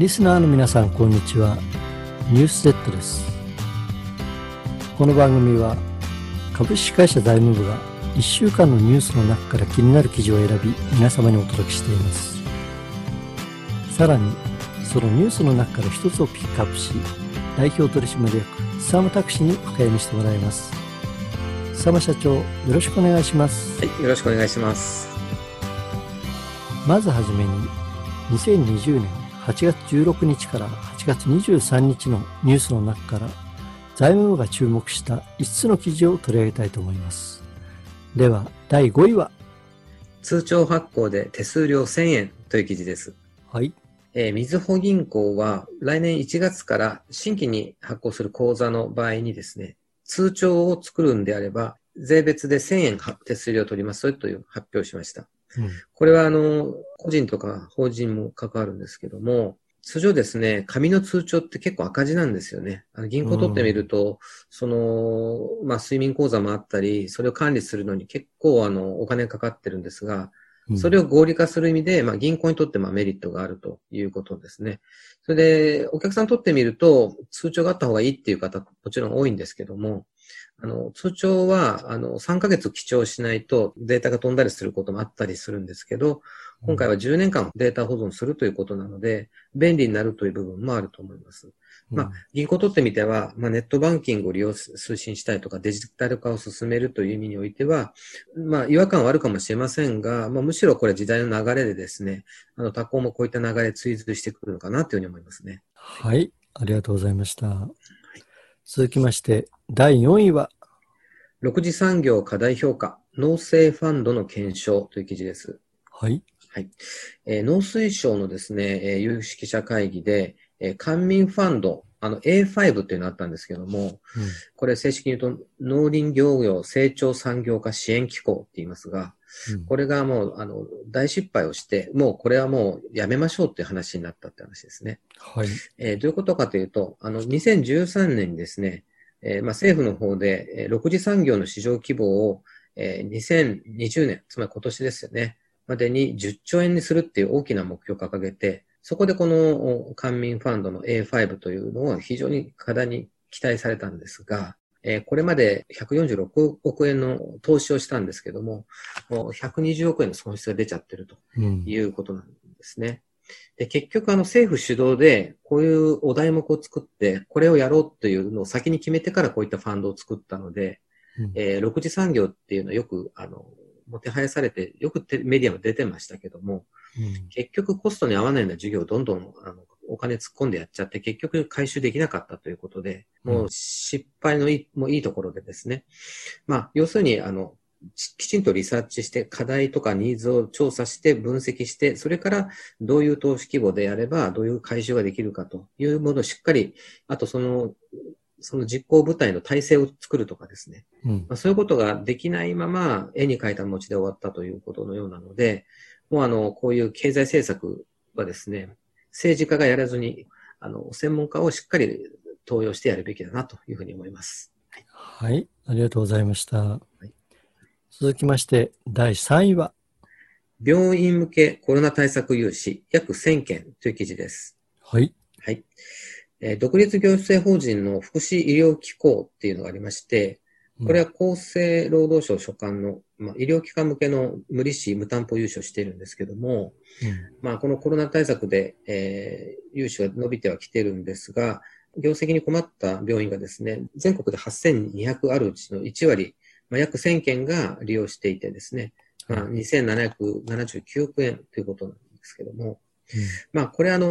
リスナーの皆さん、こんにちは。ニュース Z です。この番組は、株式会社財務部が1週間のニュースの中から気になる記事を選び、皆様にお届けしています。さらに、そのニュースの中から一つをピックアップし、代表取締役、佐山拓司に深読みしてもらいます。佐山社長、よろしくお願いします。はい、よろしくお願いします。まずはじめに、2020年8月16日から8月23日のニュースの中から財務部が注目した5つの記事を取り上げたいと思います。では、第5位は？通帳発行で手数料1000円という記事です。はい。えー、みずほ銀行は来年1月から新規に発行する口座の場合にですね、通帳を作るんであれば、税別で1000円手数料を取りますという発表をしました。うん、これはあの、個人とか法人も関わるんですけども、通常ですね、紙の通帳って結構赤字なんですよね。あの銀行取ってみると、うん、その、まあ、睡眠口座もあったり、それを管理するのに結構あの、お金かかってるんですが、それを合理化する意味で、まあ、銀行にとってまあメリットがあるということですね。それで、お客さんにとってみると、通帳があった方がいいっていう方、もちろん多いんですけども、あの、通帳は、あの、3ヶ月記帳しないとデータが飛んだりすることもあったりするんですけど、今回は10年間データ保存するということなので、便利になるという部分もあると思います。まあ、銀行とってみては、まあ、ネットバンキングを利用推進したいとか、デジタル化を進めるという意味においては、まあ、違和感はあるかもしれませんが、まあ、むしろこれ時代の流れでですね、あの、他行もこういった流れ追随してくるのかなというふうに思いますね。はい、ありがとうございました。はい、続きまして、第4位は、6次産業課題評価、農政ファンドの検証という記事です。はい。はい。えー、農水省のですね、えー、有識者会議で、えー、官民ファンド、あの A5 っていうのがあったんですけども、うん、これ正式に言うと農林業業成長産業化支援機構って言いますが、うん、これがもうあの大失敗をして、もうこれはもうやめましょうっていう話になったって話ですね。はい。えー、どういうことかというと、あの2013年にですね、えー、まあ、政府の方で、えー、6次産業の市場規模を、えー、2020年、つまり今年ですよね、までに10兆円にするっていう大きな目標を掲げて、そこでこの官民ファンドの A5 というのは非常に課題に期待されたんですが、えー、これまで146億円の投資をしたんですけども、もう120億円の損失が出ちゃってるということなんですね。うん、で結局あの政府主導でこういうお題目を作って、これをやろうというのを先に決めてからこういったファンドを作ったので、うん、えー、6次産業っていうのはよくあのもてはやされて、よくメディアも出てましたけども、うん、結局コストに合わないような事業をどんどんあのお金突っ込んでやっちゃって、結局回収できなかったということで、もう失敗のいい,、もういいところでですね。まあ、要するに、あの、きちんとリサーチして課題とかニーズを調査して分析して、それからどういう投資規模であればどういう回収ができるかというものをしっかり、あとそのその実行部隊の体制を作るとかですね、うん、まあ、そういうことができないまま絵に描いた餅で終わったということのようなので、もうあの、こういう経済政策はですね、政治家がやらずに、あの、専門家をしっかり登用してやるべきだなというふうに思います。はい、ありがとうございました。はい、続きまして、第3位は、病院向けコロナ対策融資約1000件という記事です。はい。はい。え独立行政法人の福祉医療機構っていうのがありまして、これは厚生労働省所管の、まあ、医療機関向けの無利子無担保融資をしているんですけども、うん、まあ、このコロナ対策で、えー、融資が伸びてはきてるんですが、業績に困った病院がですね、全国で8200あるうちの1割、まあ、約1000件が利用していてですね、まあ、2779億円ということなんですけども、うん、まあ、これあの、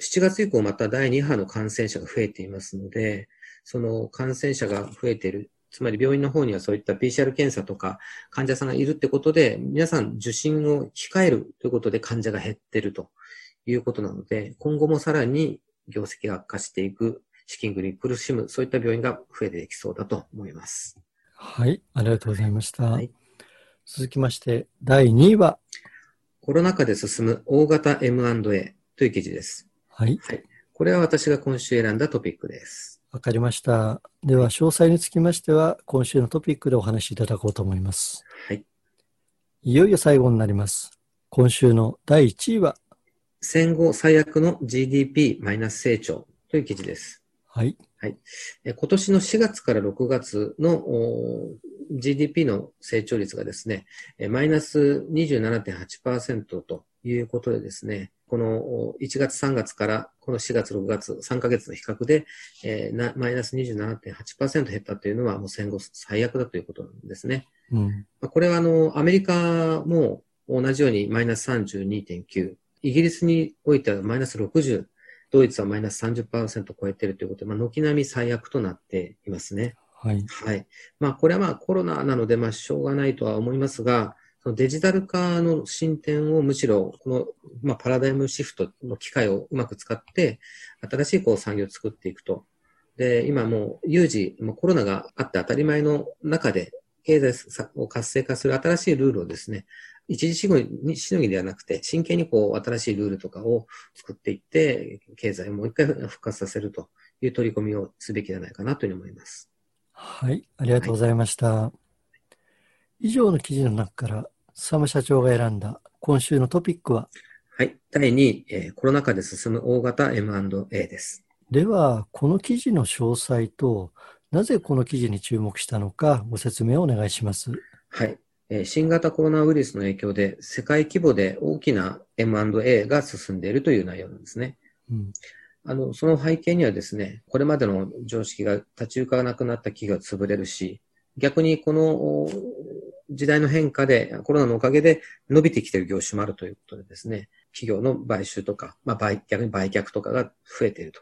7月以降また第2波の感染者が増えていますので、その感染者が増えている、つまり病院の方にはそういった PCR 検査とか患者さんがいるってことで、皆さん受診を控えるということで患者が減っているということなので、今後もさらに業績が悪化していく、資金繰りに苦しむ、そういった病院が増えていきそうだと思います。はい、ありがとうございました。はい、続きまして、第2位は、コロナ禍で進む大型 M&A という記事です。はい。はい。これは私が今週選んだトピックです。わかりました。では、詳細につきましては、今週のトピックでお話しいただこうと思います。はい。いよいよ最後になります。今週の第1位は、戦後最悪の GDP マイナス成長という記事です。はい。はい。今年の4月から6月の GDP の成長率がですね、マイナス27.8%ということでですね、この1月3月からこの4月6月3ヶ月の比較で、えー、マイナス27.8%減ったというのはもう戦後最悪だということなんですね。うん、これはあの、アメリカも同じようにマイナス32.9、イギリスにおいてはマイナス60、ドイツはマイナス30%を超えているということで、まあ、軒並み最悪となっていますね。はい。はい。まあ、これはまあコロナなので、まあ、しょうがないとは思いますが、そのデジタル化の進展をむしろ、この、まあ、パラダイムシフトの機会をうまく使って、新しいこう産業を作っていくと。で、今もう有事、もうコロナがあって当たり前の中で、経済を活性化する新しいルールをですね、一時しのぎしのぎではなくて、真剣にこう、新しいルールとかを作っていって、経済をもう一回復活させるという取り込みをすべきじゃないかなというふうに思います。はい、ありがとうございました。はい、以上の記事の中から、佐野社長が選んだ今週のトピックは？はい、第2位、えー、コロナ禍で進む大型 M&A です。では、この記事の詳細と、なぜこの記事に注目したのか、ご説明をお願いします。はい。新型コロナウイルスの影響で世界規模で大きな M&A が進んでいるという内容なんですね。うん、あの、その背景にはですね、これまでの常識が立ち行かなくなった企業が潰れるし、逆にこの時代の変化で、コロナのおかげで伸びてきている業種もあるということでですね、企業の買収とか、まあ、売逆に売却とかが増えていると。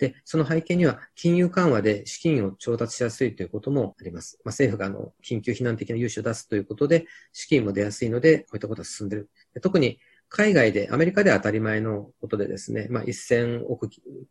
で、その背景には金融緩和で資金を調達しやすいということもあります。まあ、政府があの緊急避難的な融資を出すということで、資金も出やすいので、こういったことが進んでいる。特に海外で、アメリカでは当たり前のことでですね、まあ、1000億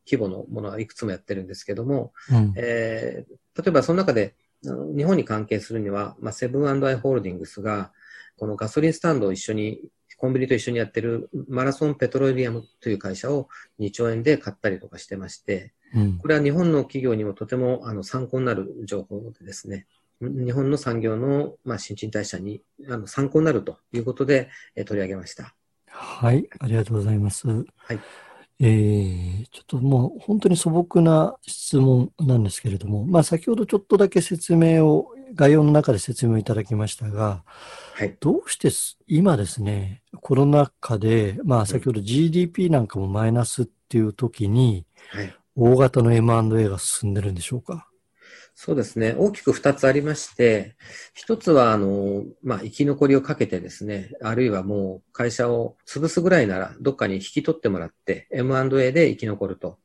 規模のものはいくつもやってるんですけども、うん、えー、例えばその中で、日本に関係するには、まあ、セブンアイ・ホールディングスが、このガソリンスタンドを一緒にコンビニと一緒にやってるマラソンペトロリアムという会社を2兆円で買ったりとかしてまして、うん、これは日本の企業にもとてもあの参考になる情報でですね、日本の産業の、まあ、新陳代謝にあの参考になるということで、え取り上げました。はい、ありがとうございます。はい。えー、ちょっともう本当に素朴な質問なんですけれども、まあ先ほどちょっとだけ説明を、概要の中で説明をいただきましたが、はい、どうして今ですね、コロナ禍で、まあ先ほど GDP なんかもマイナスっていう時に、はい、大型の M&A が進んでるんでしょうか？そうですね。大きく二つありまして、一つは、あの、まあ、生き残りをかけてですね、あるいはもう会社を潰すぐらいなら、どっかに引き取ってもらって、M&A で生き残ると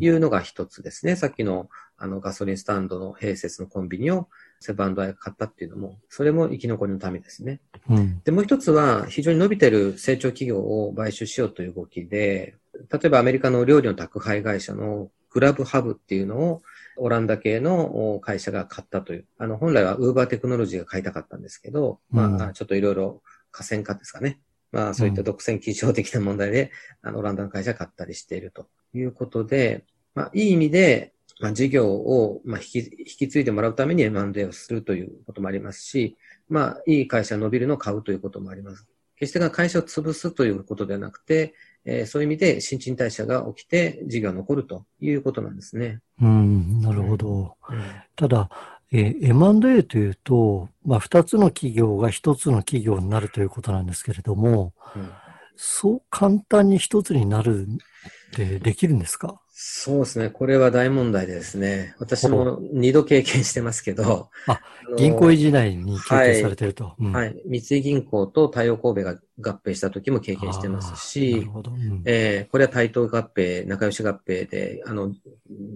いうのが一つですね。うん、さっきの、あの、ガソリンスタンドの併設のコンビニをセブンアイが買ったっていうのも、それも生き残りのためですね。うん、で、もう一つは、非常に伸びてる成長企業を買収しようという動きで、例えばアメリカの料理の宅配会社のグラブハブっていうのを、オランダ系の会社が買ったという。あの、本来はウーバーテクノロジーが買いたかったんですけど、うん、まあ、ちょっといろいろ河川化ですかね。まあ、そういった独占基準的な問題で、あの、オランダの会社が買ったりしているということで、まあ、いい意味で、まあ、事業を、まあ、引き、引き継いでもらうために M&A をするということもありますし、まあ、いい会社伸びるのを買うということもあります。決して会社を潰すということではなくて、えー、そういう意味で新陳代謝が起きて事業が残るということなんですね。うん、なるほど。うん、ただ、えー、M&A というと、まあ、二つの企業が一つの企業になるということなんですけれども、うん、そう簡単に一つになるってできるんですか？そうですね。これは大問題ですね。私も二度経験してますけど。あ、銀行時代に経験されてると。はい、うんはい、三井銀行と太陽神戸が合併した時も経験してますし、なるほどうん、えー、これは対等合併、仲良し合併で、あの、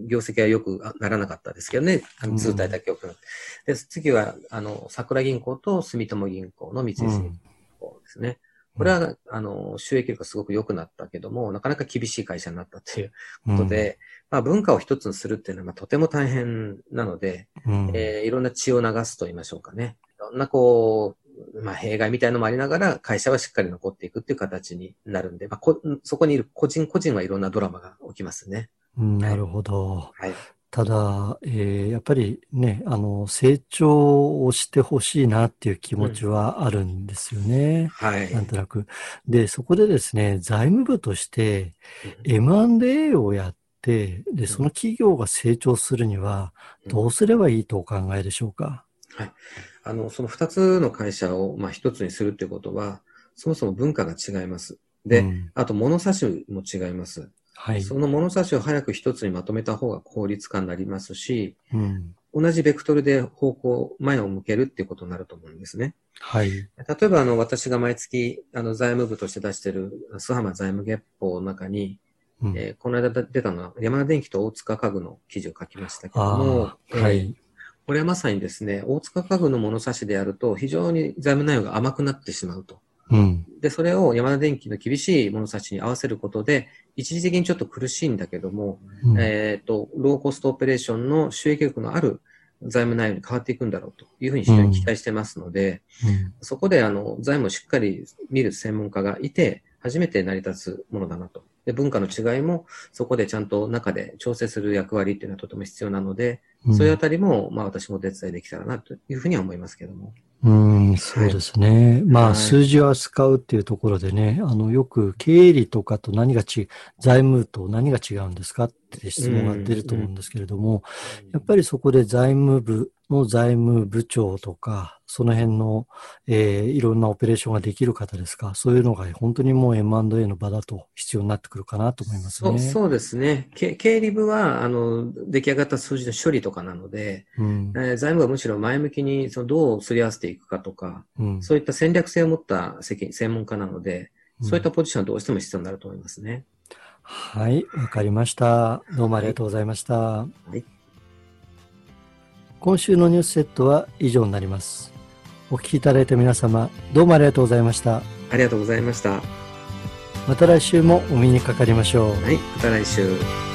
業績はよくならなかったですけどね。あの通体だけ良くなって。うん、で、次は、あの、桜銀行と住友銀行の三井銀行ですね。これは、あの、収益力がすごく良くなったけども、なかなか厳しい会社になったということで、うん、まあ文化を一つにするっていうのは、まあ、とても大変なので、うん、えー、いろんな血を流すと言いましょうかね。いろんなこう、まあ弊害みたいのもありながら、会社はしっかり残っていくっていう形になるんで、まあこ、そこにいる個人個人はいろんなドラマが起きますね。うん、なるほど。はい。ただ、えーやっぱりね、あの、成長をしてほしいなっていう気持ちはあるんですよね。はい。なんとなく。で、そこでですね、財務部としてうん M&A をやって、で、その企業が成長するには、どうすればいいとお考えでしょうか？あの、その二つの会社を、まあ、一つにするっていうことは、そもそも文化が違います。で、うんあと物差しも違います。はい。その物差しを早く一つにまとめた方が効率化になりますし、うん。同じベクトルで方向、前を向けるっていうことになると思うんですね。はい。例えば、あの、私が毎月、あの、財務部として出している、須浜財務月報の中に、うんえーこの間出たのは、山田電機と大塚家具の記事を書きましたけどもはえーい。これはまさにですね、大塚家具の物差しでやると、非常に財務内容が甘くなってしまうと。うん。で、それを山田電機の厳しい物差しに合わせることで、一時的にちょっと苦しいんだけども、うんえっ、と、ローコストオペレーションの収益力のある財務内容に変わっていくんだろうというふうに非常に期待してますので、うんそこであの財務をしっかり見る専門家がいて、初めて成り立つものだなと。で、文化の違いもそこでちゃんと中で調整する役割っていうのはとても必要なので、うんそういうあたりも、まあ私もお手伝いできたらなというふうには思いますけども。うん、そうですね。まあ、はい数字を扱うっていうところでね、あの、よく経理とかと何が違う、財務と何が違うんですかって質問が出ると思うんですけれども、やっぱりそこで財務部の財務部長とか、その辺の、えーいろんなオペレーションができる方ですか、そういうのが本当にもう M&A の場だと必要になってくるかなと思いますね。そうですね。け経理部は、あの、出来上がった数字の処理とかなので、うんえー財務はむしろ前向きにそのどうすり合わせていくかとか、うんそういった戦略性を持った責任専門家なので、そういったポジションはどうしても必要になると思いますね。はい、わかりました。どうもありがとうございました。はい今週のニュースセットは以上になります。お聞きいただいた皆様、どうもありがとうございました。ありがとうございました。また来週もお見にかかりましょう。はい、また来週。